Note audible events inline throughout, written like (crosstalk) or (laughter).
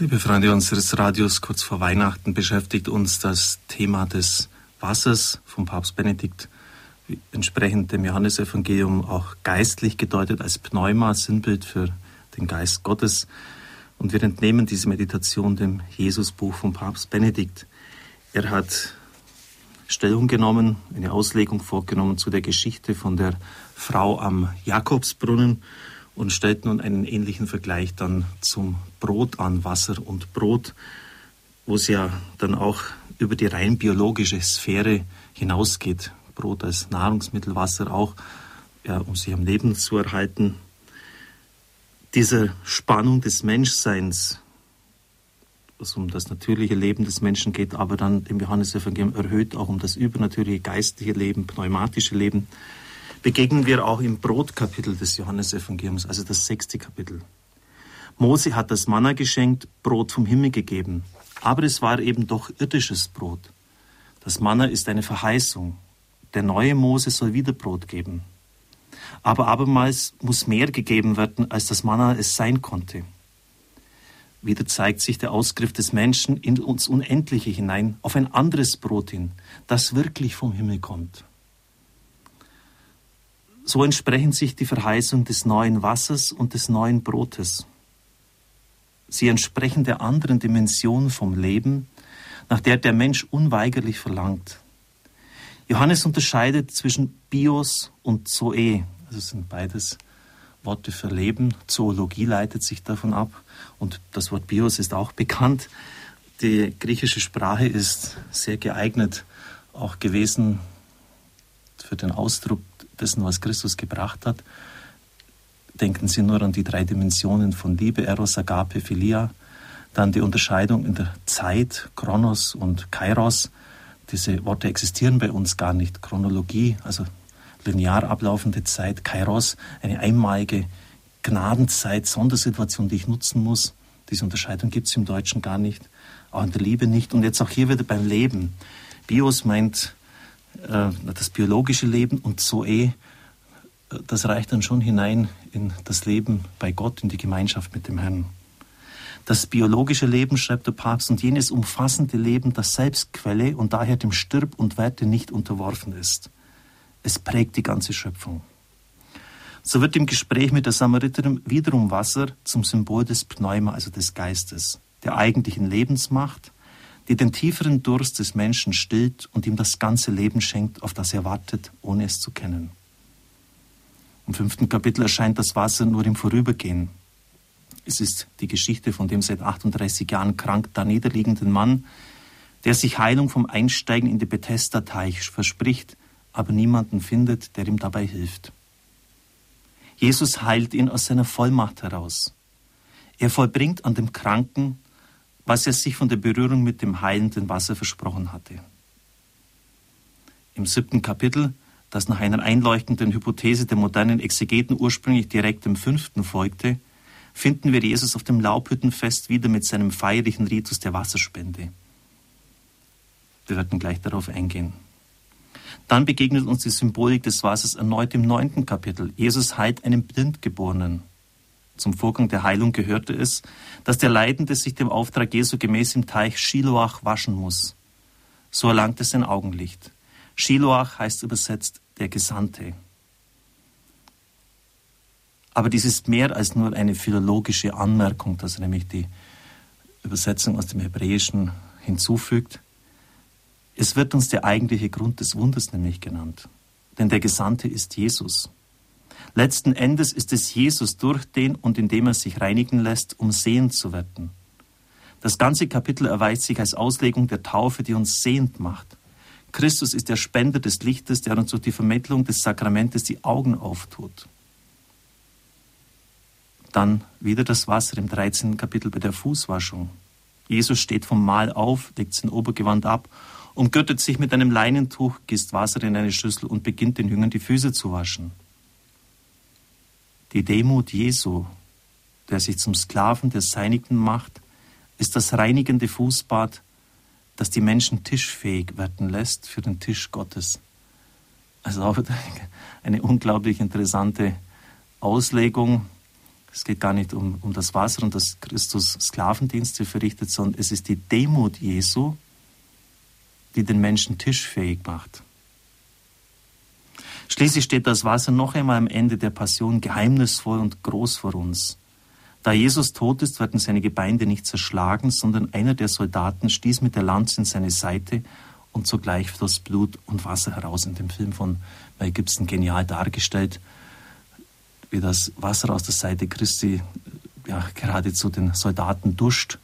Liebe Freunde unseres Radios, kurz vor Weihnachten beschäftigt uns das Thema des Wassers vom Papst Benedikt, entsprechend dem Johannesevangelium auch geistlich gedeutet als Pneuma, Sinnbild für den Geist Gottes. Und wir entnehmen diese Meditation dem Jesusbuch vom Papst Benedikt. Er hat Stellung genommen, eine Auslegung vorgenommen zu der Geschichte von der Frau am Jakobsbrunnen und stellt nun einen ähnlichen Vergleich dann zum Brot an, Wasser und Brot, wo es ja dann auch über die rein biologische Sphäre hinausgeht. Brot als Nahrungsmittel, Wasser auch, ja, um sich am Leben zu erhalten. Diese Spannung des Menschseins, was um das natürliche Leben des Menschen geht, aber dann im Johannesevangelium erhöht auch um das übernatürliche geistliche Leben, pneumatische Leben, begegnen wir auch im Brotkapitel des Johannesevangeliums, also das sechste Kapitel. Mose hat das Manna geschenkt, Brot vom Himmel gegeben, aber es war eben doch irdisches Brot. Das Manna ist eine Verheißung. Der neue Mose soll wieder Brot geben. Aber abermals muss mehr gegeben werden, als das Manna es sein konnte. Wieder zeigt sich der Ausgriff des Menschen in uns Unendliche hinein, auf ein anderes Brot hin, das wirklich vom Himmel kommt. So entsprechen sich die Verheißung des neuen Wassers und des neuen Brotes. Sie entsprechen der anderen Dimension vom Leben, nach der der Mensch unweigerlich verlangt. Johannes unterscheidet zwischen Bios und Zoe, also sind beides Worte für Leben. Zoologie leitet sich davon ab und das Wort Bios ist auch bekannt. Die griechische Sprache ist sehr geeignet auch gewesen für den Ausdruck dessen, was Christus gebracht hat. Denken Sie nur an die drei Dimensionen von Liebe, Eros, Agape, Philia. Dann die Unterscheidung in der Zeit, Chronos und Kairos. Diese Worte existieren bei uns gar nicht. Chronologie, also linear ablaufende Zeit, Kairos, eine einmalige Gnadenzeit, Sondersituation, die ich nutzen muss. Diese Unterscheidung gibt es im Deutschen gar nicht, auch in der Liebe nicht. Und jetzt auch hier wieder beim Leben. Bios meint äh, das biologische Leben und Zoe, äh, das reicht dann schon hinein in das Leben bei Gott, in die Gemeinschaft mit dem Herrn. Das biologische Leben, schreibt der Papst, und jenes umfassende Leben, das Selbstquelle und daher dem Stirb und Werte nicht unterworfen ist. Es prägt die ganze Schöpfung. So wird im Gespräch mit der Samariterin wiederum Wasser zum Symbol des Pneuma, also des Geistes, der eigentlichen Lebensmacht, die den tieferen Durst des Menschen stillt und ihm das ganze Leben schenkt, auf das er wartet, ohne es zu kennen. Im fünften Kapitel erscheint das Wasser nur im Vorübergehen. Es ist die Geschichte von dem seit 38 Jahren krank da niederliegenden Mann, der sich Heilung vom Einsteigen in die Bethesda-Teich verspricht, aber niemanden findet, der ihm dabei hilft. Jesus heilt ihn aus seiner Vollmacht heraus. Er vollbringt an dem Kranken was er sich von der Berührung mit dem heilenden Wasser versprochen hatte. Im siebten Kapitel, das nach einer einleuchtenden Hypothese der modernen Exegeten ursprünglich direkt im fünften folgte, finden wir Jesus auf dem Laubhüttenfest wieder mit seinem feierlichen Ritus der Wasserspende. Wir werden gleich darauf eingehen. Dann begegnet uns die Symbolik des Wassers erneut im neunten Kapitel. Jesus heilt einen Blindgeborenen. Zum Vorgang der Heilung gehörte es, dass der Leidende sich dem Auftrag Jesu gemäß im Teich Shiloach waschen muss. So erlangt es sein Augenlicht. Shiloach heißt übersetzt der Gesandte. Aber dies ist mehr als nur eine philologische Anmerkung, dass er nämlich die Übersetzung aus dem Hebräischen hinzufügt. Es wird uns der eigentliche Grund des Wunders nämlich genannt. Denn der Gesandte ist Jesus. Letzten Endes ist es Jesus durch den und indem er sich reinigen lässt, um sehend zu werden. Das ganze Kapitel erweist sich als Auslegung der Taufe, die uns sehend macht. Christus ist der Spender des Lichtes, der uns durch die Vermittlung des Sakramentes die Augen auftut. Dann wieder das Wasser im 13. Kapitel bei der Fußwaschung. Jesus steht vom Mahl auf, legt sein Obergewand ab, umgürtet sich mit einem Leinentuch, gießt Wasser in eine Schüssel und beginnt den Jüngern die Füße zu waschen. Die Demut Jesu, der sich zum Sklaven der Seinigen macht, ist das reinigende Fußbad, das die Menschen tischfähig werden lässt für den Tisch Gottes. Also auch (laughs) eine unglaublich interessante Auslegung. Es geht gar nicht um, um das Wasser und dass Christus Sklavendienste verrichtet, sondern es ist die Demut Jesu, die den Menschen tischfähig macht. Schließlich steht das Wasser noch einmal am Ende der Passion geheimnisvoll und groß vor uns. Da Jesus tot ist, werden seine Gebeine nicht zerschlagen, sondern einer der Soldaten stieß mit der Lanze in seine Seite und sogleich floss Blut und Wasser heraus. In dem Film von Mel Gibson genial dargestellt, wie das Wasser aus der Seite Christi ja, geradezu den Soldaten duscht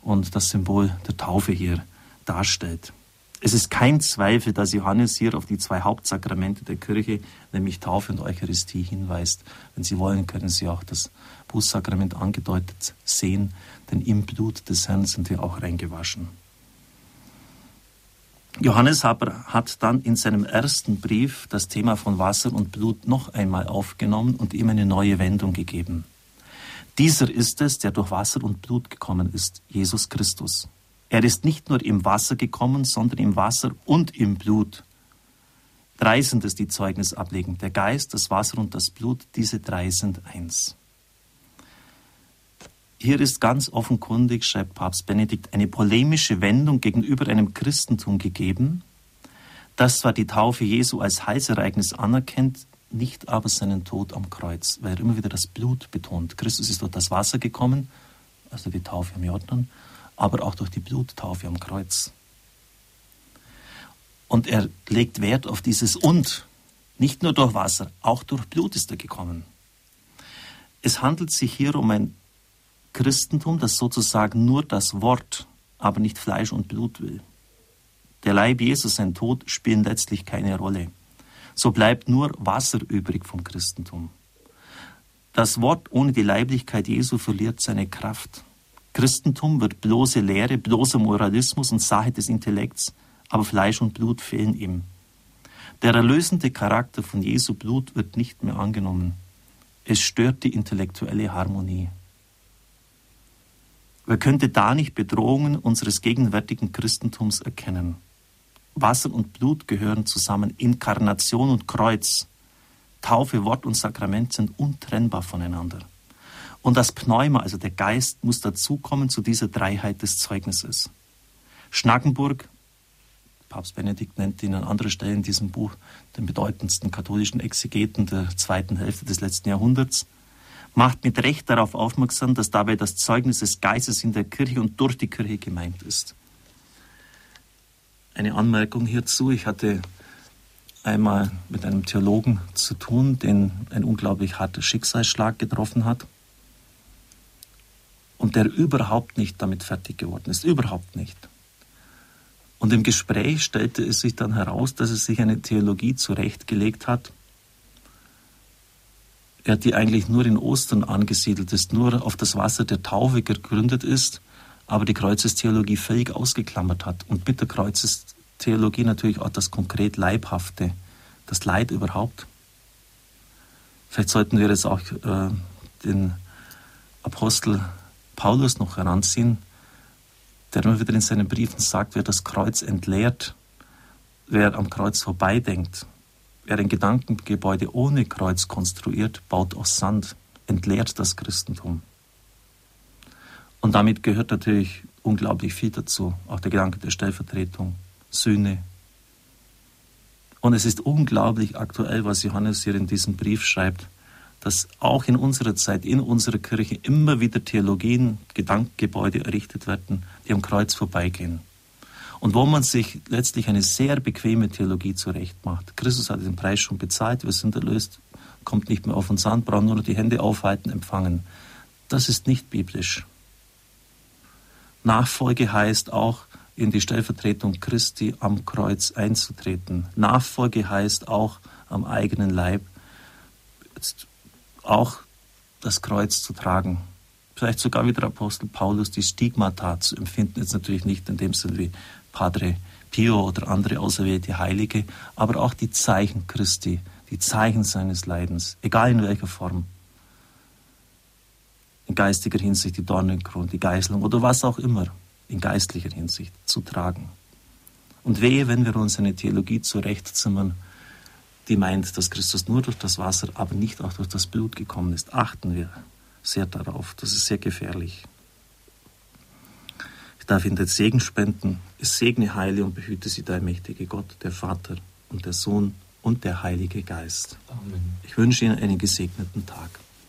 und das Symbol der Taufe hier darstellt. Es ist kein Zweifel, dass Johannes hier auf die zwei Hauptsakramente der Kirche, nämlich Taufe und Eucharistie, hinweist. Wenn Sie wollen, können Sie auch das Bußsakrament angedeutet sehen, denn im Blut des Herrn sind wir auch reingewaschen. Johannes aber hat dann in seinem ersten Brief das Thema von Wasser und Blut noch einmal aufgenommen und ihm eine neue Wendung gegeben. Dieser ist es, der durch Wasser und Blut gekommen ist, Jesus Christus. Er ist nicht nur im Wasser gekommen, sondern im Wasser und im Blut. Drei sind es, die Zeugnis ablegen. Der Geist, das Wasser und das Blut, diese drei sind eins. Hier ist ganz offenkundig, schreibt Papst Benedikt, eine polemische Wendung gegenüber einem Christentum gegeben, das zwar die Taufe Jesu als Heilsereignis anerkennt, nicht aber seinen Tod am Kreuz, weil er immer wieder das Blut betont. Christus ist durch das Wasser gekommen, also die Taufe am Jordan, aber auch durch die Bluttaufe am Kreuz. Und er legt Wert auf dieses Und. Nicht nur durch Wasser, auch durch Blut ist er gekommen. Es handelt sich hier um ein Christentum, das sozusagen nur das Wort, aber nicht Fleisch und Blut will. Der Leib Jesus, sein Tod spielen letztlich keine Rolle. So bleibt nur Wasser übrig vom Christentum. Das Wort ohne die Leiblichkeit Jesu verliert seine Kraft. Christentum wird bloße Lehre, bloßer Moralismus und Sache des Intellekts, aber Fleisch und Blut fehlen ihm. Der erlösende Charakter von Jesu Blut wird nicht mehr angenommen. Es stört die intellektuelle Harmonie. Wer könnte da nicht Bedrohungen unseres gegenwärtigen Christentums erkennen? Wasser und Blut gehören zusammen, Inkarnation und Kreuz, Taufe, Wort und Sakrament sind untrennbar voneinander. Und das Pneuma, also der Geist, muss dazukommen zu dieser Dreiheit des Zeugnisses. Schnackenburg, Papst Benedikt nennt ihn an anderer Stelle in diesem Buch den bedeutendsten katholischen Exegeten der zweiten Hälfte des letzten Jahrhunderts, macht mit Recht darauf aufmerksam, dass dabei das Zeugnis des Geistes in der Kirche und durch die Kirche gemeint ist. Eine Anmerkung hierzu. Ich hatte einmal mit einem Theologen zu tun, den ein unglaublich harter Schicksalsschlag getroffen hat und der überhaupt nicht damit fertig geworden ist, überhaupt nicht. Und im Gespräch stellte es sich dann heraus, dass er sich eine Theologie zurechtgelegt hat, er die eigentlich nur in Ostern angesiedelt ist, nur auf das Wasser der Taufe gegründet ist, aber die Kreuzestheologie völlig ausgeklammert hat und mit der Kreuzestheologie natürlich auch das konkret Leibhafte, das Leid überhaupt. Vielleicht sollten wir jetzt auch äh, den Apostel Paulus noch heranziehen, der immer wieder in seinen Briefen sagt, wer das Kreuz entleert, wer am Kreuz vorbeidenkt, wer ein Gedankengebäude ohne Kreuz konstruiert, baut aus Sand, entleert das Christentum. Und damit gehört natürlich unglaublich viel dazu, auch der Gedanke der Stellvertretung, Sühne. Und es ist unglaublich aktuell, was Johannes hier in diesem Brief schreibt dass auch in unserer Zeit, in unserer Kirche immer wieder Theologien, Gedankengebäude errichtet werden, die am Kreuz vorbeigehen. Und wo man sich letztlich eine sehr bequeme Theologie zurechtmacht. Christus hat den Preis schon bezahlt, wir sind erlöst, kommt nicht mehr auf uns an, brauchen nur noch die Hände aufhalten, empfangen. Das ist nicht biblisch. Nachfolge heißt auch, in die Stellvertretung Christi am Kreuz einzutreten. Nachfolge heißt auch am eigenen Leib jetzt auch das Kreuz zu tragen. Vielleicht sogar wie der Apostel Paulus die Stigmata zu empfinden, jetzt natürlich nicht in dem Sinne wie Padre Pio oder andere auserwählte Heilige, aber auch die Zeichen Christi, die Zeichen seines Leidens, egal in welcher Form. In geistiger Hinsicht die Dornenkrone, die Geißelung oder was auch immer, in geistlicher Hinsicht zu tragen. Und wehe, wenn wir uns eine Theologie zurechtzimmern, die meint, dass Christus nur durch das Wasser, aber nicht auch durch das Blut gekommen ist. Achten wir sehr darauf. Das ist sehr gefährlich. Ich darf Ihnen den Segen spenden. Es segne, heile und behüte Sie, der mächtige Gott, der Vater und der Sohn und der Heilige Geist. Amen. Ich wünsche Ihnen einen gesegneten Tag.